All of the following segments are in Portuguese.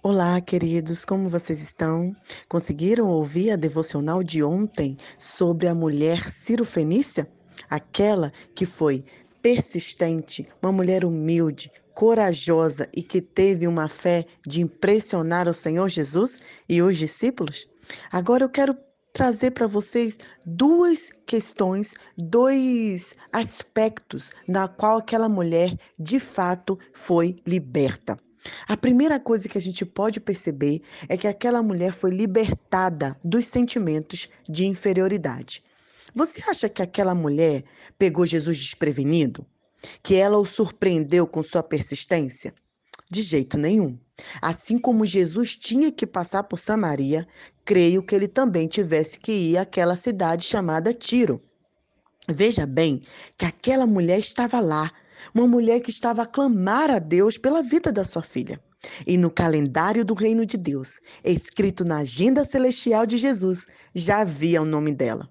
Olá, queridos, como vocês estão? Conseguiram ouvir a devocional de ontem sobre a mulher Ciro Fenícia? Aquela que foi persistente, uma mulher humilde, corajosa e que teve uma fé de impressionar o Senhor Jesus e os discípulos? Agora eu quero trazer para vocês duas questões, dois aspectos na qual aquela mulher de fato foi liberta. A primeira coisa que a gente pode perceber é que aquela mulher foi libertada dos sentimentos de inferioridade. Você acha que aquela mulher pegou Jesus desprevenido? Que ela o surpreendeu com sua persistência? De jeito nenhum. Assim como Jesus tinha que passar por Samaria, creio que ele também tivesse que ir àquela cidade chamada Tiro. Veja bem que aquela mulher estava lá uma mulher que estava a clamar a Deus pela vida da sua filha. E no calendário do reino de Deus, escrito na agenda celestial de Jesus, já havia o nome dela.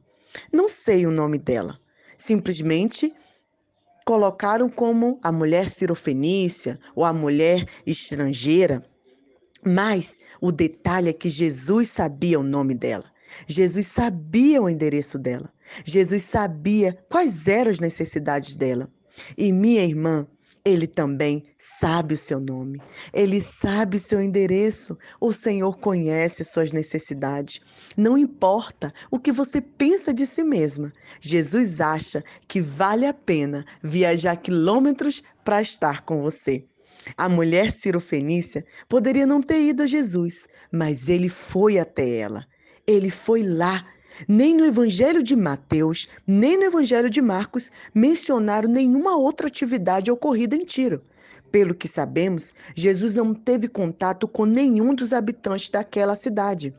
Não sei o nome dela. Simplesmente colocaram como a mulher cirofenícia ou a mulher estrangeira. Mas o detalhe é que Jesus sabia o nome dela. Jesus sabia o endereço dela. Jesus sabia quais eram as necessidades dela. E minha irmã, ele também sabe o seu nome, ele sabe seu endereço. O Senhor conhece suas necessidades. Não importa o que você pensa de si mesma, Jesus acha que vale a pena viajar quilômetros para estar com você. A mulher Fenícia poderia não ter ido a Jesus, mas ele foi até ela. Ele foi lá nem no Evangelho de Mateus, nem no Evangelho de Marcos mencionaram nenhuma outra atividade ocorrida em Tiro. Pelo que sabemos, Jesus não teve contato com nenhum dos habitantes daquela cidade,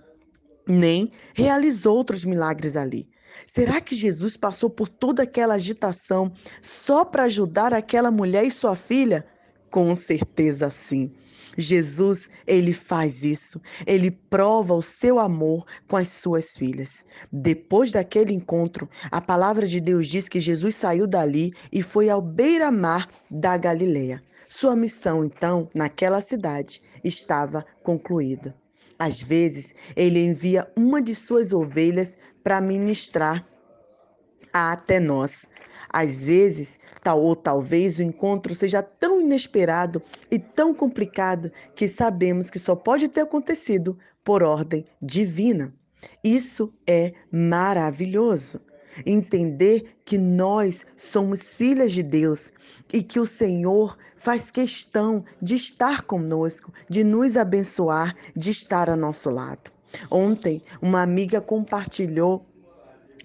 nem realizou outros milagres ali. Será que Jesus passou por toda aquela agitação só para ajudar aquela mulher e sua filha? Com certeza sim. Jesus, ele faz isso. Ele prova o seu amor com as suas filhas. Depois daquele encontro, a palavra de Deus diz que Jesus saiu dali e foi ao beira-mar da Galileia. Sua missão, então, naquela cidade, estava concluída. Às vezes, ele envia uma de suas ovelhas para ministrar até nós. Às vezes, tal ou talvez o encontro seja tão inesperado e tão complicado que sabemos que só pode ter acontecido por ordem divina. Isso é maravilhoso. Entender que nós somos filhas de Deus e que o Senhor faz questão de estar conosco, de nos abençoar, de estar ao nosso lado. Ontem, uma amiga compartilhou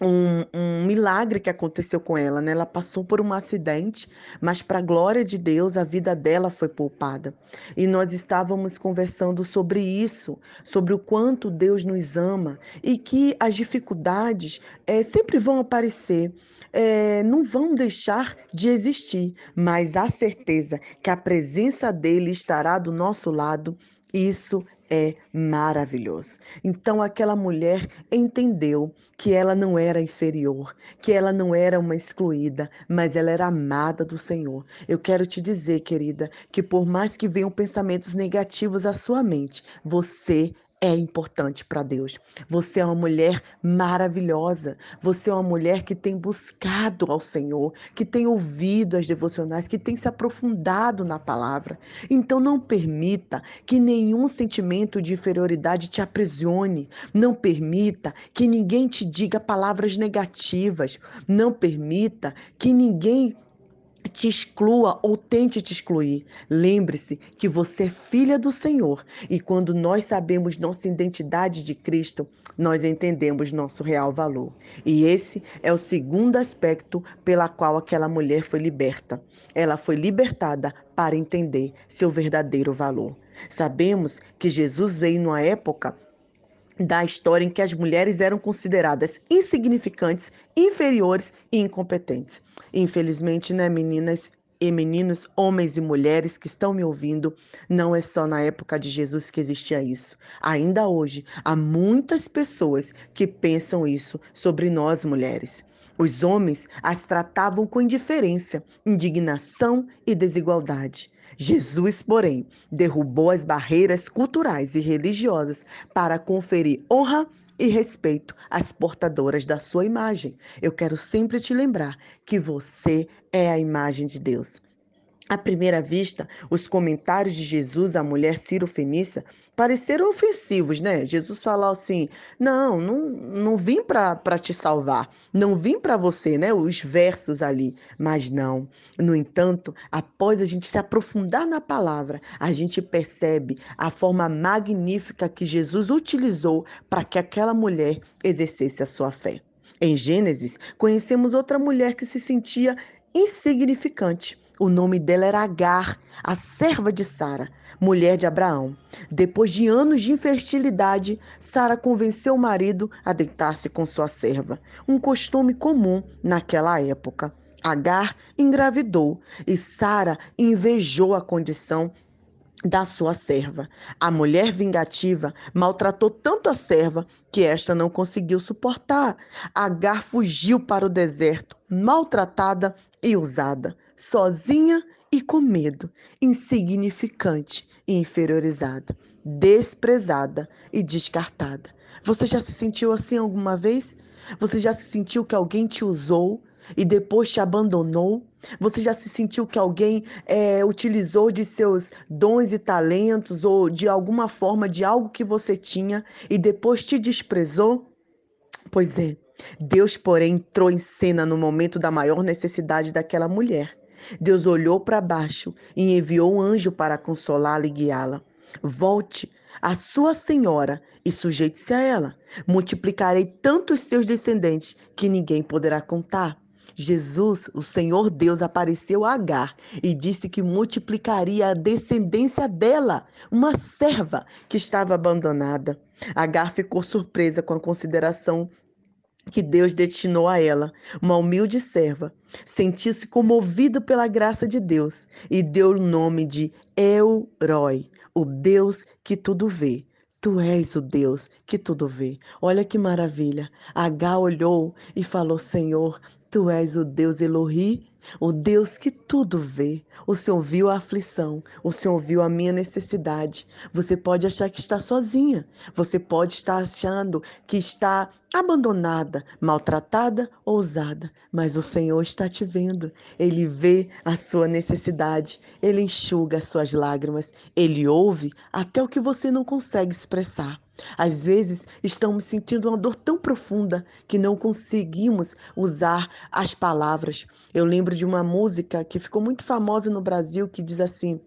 um, um, milagre que aconteceu com ela, né? Ela passou por um acidente, mas para a glória de Deus, a vida dela foi poupada. E nós estávamos conversando sobre isso, sobre o quanto Deus nos ama e que as dificuldades é, sempre vão aparecer. É, não vão deixar de existir, mas a certeza que a presença dele estará do nosso lado, isso é maravilhoso. Então aquela mulher entendeu que ela não era inferior, que ela não era uma excluída, mas ela era amada do Senhor. Eu quero te dizer, querida, que por mais que venham pensamentos negativos à sua mente, você é importante para Deus. Você é uma mulher maravilhosa. Você é uma mulher que tem buscado ao Senhor, que tem ouvido as devocionais, que tem se aprofundado na palavra. Então não permita que nenhum sentimento de inferioridade te aprisione. Não permita que ninguém te diga palavras negativas. Não permita que ninguém te exclua ou tente te excluir. Lembre-se que você é filha do Senhor e quando nós sabemos nossa identidade de Cristo, nós entendemos nosso real valor. E esse é o segundo aspecto pela qual aquela mulher foi liberta. Ela foi libertada para entender seu verdadeiro valor. Sabemos que Jesus veio numa época da história em que as mulheres eram consideradas insignificantes, inferiores e incompetentes. Infelizmente, né, meninas e meninos, homens e mulheres que estão me ouvindo, não é só na época de Jesus que existia isso. Ainda hoje, há muitas pessoas que pensam isso sobre nós mulheres. Os homens as tratavam com indiferença, indignação e desigualdade. Jesus, porém, derrubou as barreiras culturais e religiosas para conferir honra e respeito às portadoras da sua imagem. Eu quero sempre te lembrar que você é a imagem de Deus. À primeira vista, os comentários de Jesus à mulher Ciro Fenícia pareceram ofensivos, né? Jesus falou assim: Não, não, não vim para te salvar, não vim para você, né? Os versos ali. Mas não. No entanto, após a gente se aprofundar na palavra, a gente percebe a forma magnífica que Jesus utilizou para que aquela mulher exercesse a sua fé. Em Gênesis, conhecemos outra mulher que se sentia insignificante o nome dela era Agar, a serva de Sara, mulher de Abraão. Depois de anos de infertilidade, Sara convenceu o marido a deitar-se com sua serva, um costume comum naquela época. Agar engravidou e Sara invejou a condição da sua serva. A mulher vingativa maltratou tanto a serva que esta não conseguiu suportar. Agar fugiu para o deserto, maltratada e usada sozinha e com medo, insignificante e inferiorizada, desprezada e descartada. Você já se sentiu assim alguma vez? Você já se sentiu que alguém te usou e depois te abandonou? Você já se sentiu que alguém é, utilizou de seus dons e talentos ou de alguma forma de algo que você tinha e depois te desprezou? Pois é, Deus, porém, entrou em cena no momento da maior necessidade daquela mulher. Deus olhou para baixo e enviou um anjo para consolá-la e guiá-la. Volte à sua senhora e sujeite-se a ela. Multiplicarei tanto os seus descendentes que ninguém poderá contar. Jesus, o Senhor Deus, apareceu a Agar e disse que multiplicaria a descendência dela, uma serva que estava abandonada. Agar ficou surpresa com a consideração que Deus destinou a ela, uma humilde serva, sentiu-se comovida pela graça de Deus e deu o nome de Elrói, o Deus que tudo vê. Tu és o Deus que tudo vê. Olha que maravilha. H olhou e falou: Senhor, tu és o Deus Elohi, o Deus que tudo vê. O Senhor viu a aflição, o Senhor viu a minha necessidade. Você pode achar que está sozinha, você pode estar achando que está abandonada, maltratada ou usada, mas o Senhor está te vendo. Ele vê a sua necessidade, ele enxuga as suas lágrimas, ele ouve até o que você não consegue expressar. Às vezes estamos sentindo uma dor tão profunda que não conseguimos usar as palavras. Eu lembro de uma música que ficou muito famosa no Brasil que diz assim: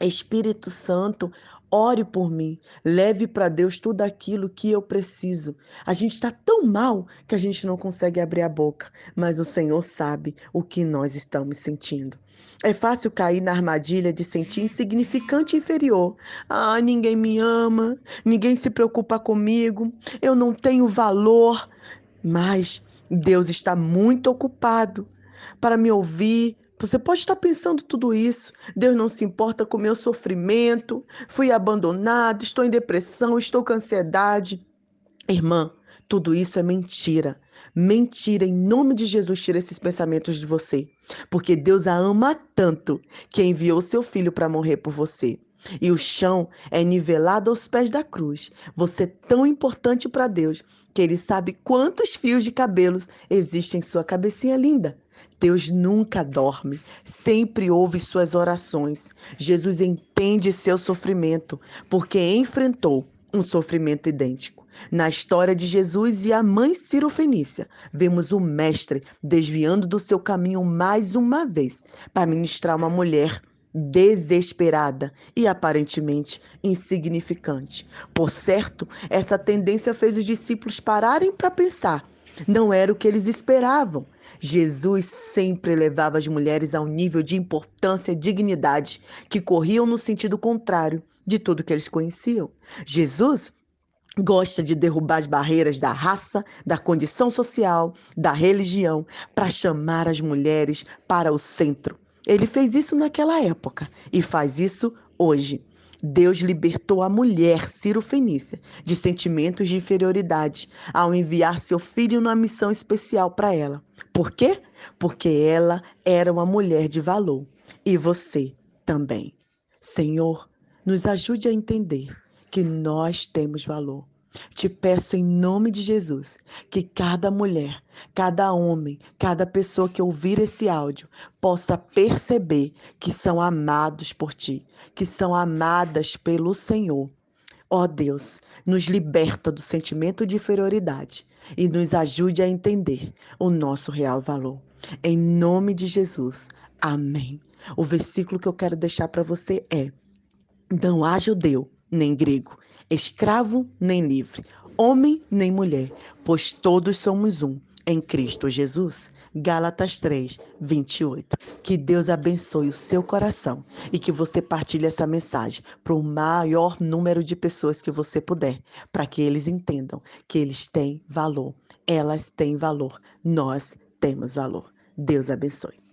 Espírito Santo, ore por mim, leve para Deus tudo aquilo que eu preciso. A gente está tão mal que a gente não consegue abrir a boca, mas o Senhor sabe o que nós estamos sentindo. É fácil cair na armadilha de sentir insignificante e inferior. Ah, ninguém me ama, ninguém se preocupa comigo, eu não tenho valor. Mas Deus está muito ocupado para me ouvir. Você pode estar pensando tudo isso. Deus não se importa com o meu sofrimento. Fui abandonado, estou em depressão, estou com ansiedade. Irmã, tudo isso é mentira. Mentira, em nome de Jesus, tira esses pensamentos de você. Porque Deus a ama tanto que enviou seu filho para morrer por você. E o chão é nivelado aos pés da cruz. Você é tão importante para Deus que ele sabe quantos fios de cabelos existem em sua cabecinha linda. Deus nunca dorme, sempre ouve suas orações. Jesus entende seu sofrimento, porque enfrentou um sofrimento idêntico. Na história de Jesus e a mãe Ciro Fenícia, vemos o mestre desviando do seu caminho mais uma vez para ministrar uma mulher desesperada e aparentemente insignificante. Por certo, essa tendência fez os discípulos pararem para pensar. Não era o que eles esperavam. Jesus sempre levava as mulheres a um nível de importância e dignidade que corriam no sentido contrário de tudo que eles conheciam. Jesus gosta de derrubar as barreiras da raça, da condição social, da religião, para chamar as mulheres para o centro. Ele fez isso naquela época e faz isso hoje. Deus libertou a mulher Ciro Fenícia de sentimentos de inferioridade ao enviar seu filho numa missão especial para ela. Por quê? Porque ela era uma mulher de valor. E você também. Senhor, nos ajude a entender que nós temos valor. Te peço em nome de Jesus que cada mulher, cada homem, cada pessoa que ouvir esse áudio possa perceber que são amados por ti, que são amadas pelo Senhor. Ó oh Deus, nos liberta do sentimento de inferioridade e nos ajude a entender o nosso real valor. Em nome de Jesus. Amém. O versículo que eu quero deixar para você é: Não há judeu nem grego, escravo nem livre, homem nem mulher, pois todos somos um em Cristo Jesus. Gálatas 3, 28. Que Deus abençoe o seu coração e que você partilhe essa mensagem para o maior número de pessoas que você puder, para que eles entendam que eles têm valor, elas têm valor, nós temos valor. Deus abençoe.